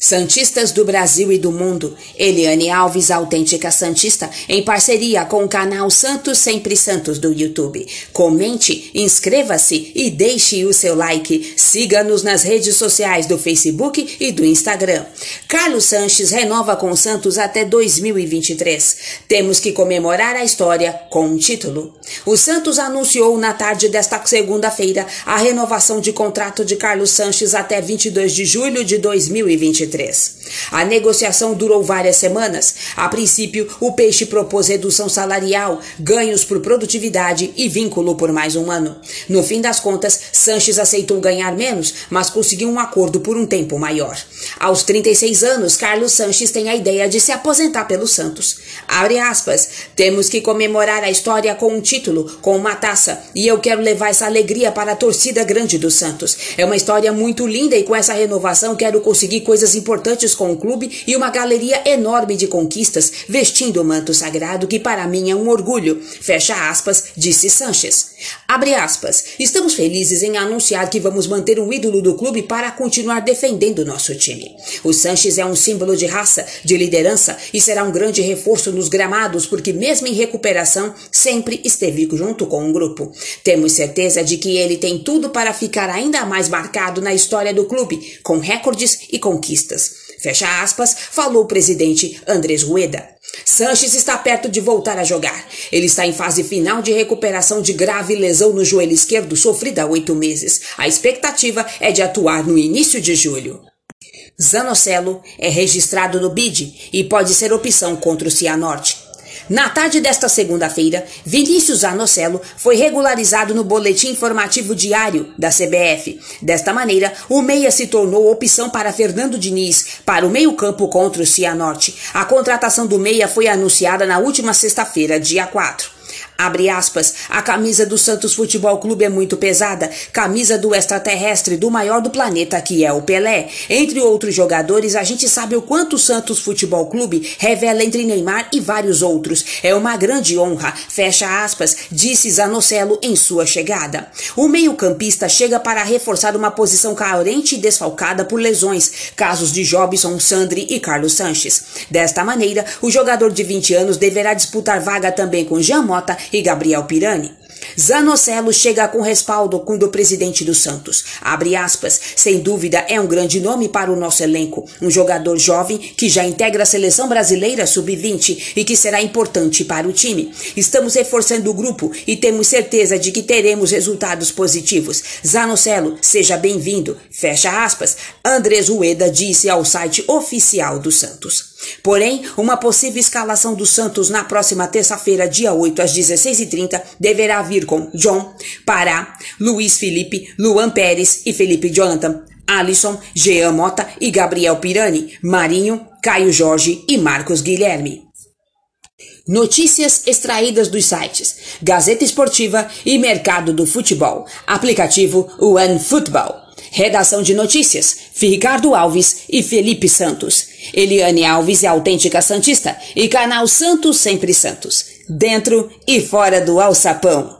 Santistas do Brasil e do mundo, Eliane Alves, autêntica Santista, em parceria com o canal Santos Sempre Santos do YouTube. Comente, inscreva-se e deixe o seu like. Siga-nos nas redes sociais do Facebook e do Instagram. Carlos Sanches renova com Santos até 2023. Temos que comemorar a história com um título. O Santos anunciou na tarde desta segunda-feira a renovação de contrato de Carlos Sanches até 22 de julho de 2023. 2023. A negociação durou várias semanas. A princípio, o Peixe propôs redução salarial, ganhos por produtividade e vínculo por mais um ano. No fim das contas, Sanches aceitou ganhar menos, mas conseguiu um acordo por um tempo maior. Aos 36 anos, Carlos Sanches tem a ideia de se aposentar pelo Santos. Abre aspas, temos que comemorar a história com um título, com uma taça, e eu quero levar essa alegria para a torcida grande do Santos. É uma história muito linda e com essa renovação quero conseguir coisas importantes com o clube e uma galeria enorme de conquistas vestindo o manto sagrado que para mim é um orgulho. Fecha aspas, disse Sanches. Abre aspas. Estamos felizes em anunciar que vamos manter um ídolo do clube para continuar defendendo nosso time. O Sanches é um símbolo de raça, de liderança e será um grande reforço nos gramados porque mesmo em recuperação sempre esteve junto com o grupo. Temos certeza de que ele tem tudo para ficar ainda mais marcado na história do clube, com recordes e conquistas. Fecha aspas, falou o presidente Andrés Rueda. Sanches está perto de voltar a jogar. Ele está em fase final de recuperação de grave lesão no joelho esquerdo sofrida há oito meses. A expectativa é de atuar no início de julho. Zanocelo é registrado no BID e pode ser opção contra o Cianorte. Na tarde desta segunda-feira, Vinícius Anocelo foi regularizado no boletim informativo diário da CBF. Desta maneira, o meia se tornou opção para Fernando Diniz para o meio-campo contra o Cianorte. A contratação do meia foi anunciada na última sexta-feira, dia 4. Abre aspas, a camisa do Santos Futebol Clube é muito pesada, camisa do extraterrestre do maior do planeta que é o Pelé. Entre outros jogadores, a gente sabe o quanto o Santos Futebol Clube revela entre Neymar e vários outros. É uma grande honra, fecha aspas, disse Zanocelo em sua chegada. O meio-campista chega para reforçar uma posição carente e desfalcada por lesões, casos de Jobson, Sandri e Carlos Sanches. Desta maneira, o jogador de 20 anos deverá disputar vaga também com Jean Mota e Gabriel Pirani. Zanocelo chega com respaldo do presidente do Santos. Abre aspas, sem dúvida é um grande nome para o nosso elenco. Um jogador jovem que já integra a seleção brasileira sub-20 e que será importante para o time. Estamos reforçando o grupo e temos certeza de que teremos resultados positivos. Zanocelo, seja bem-vindo. Fecha aspas. Andrés Rueda disse ao site oficial do Santos. Porém, uma possível escalação do Santos na próxima terça-feira, dia 8, às 16h30, deverá vir com John, Pará, Luiz Felipe, Luan Pérez e Felipe Jonathan, Alisson, Jean Mota e Gabriel Pirani, Marinho, Caio Jorge e Marcos Guilherme. Notícias extraídas dos sites Gazeta Esportiva e Mercado do Futebol. Aplicativo OneFootball. Redação de notícias: Ricardo Alves e Felipe Santos. Eliane Alves é autêntica Santista e canal Santos Sempre Santos. Dentro e fora do alçapão.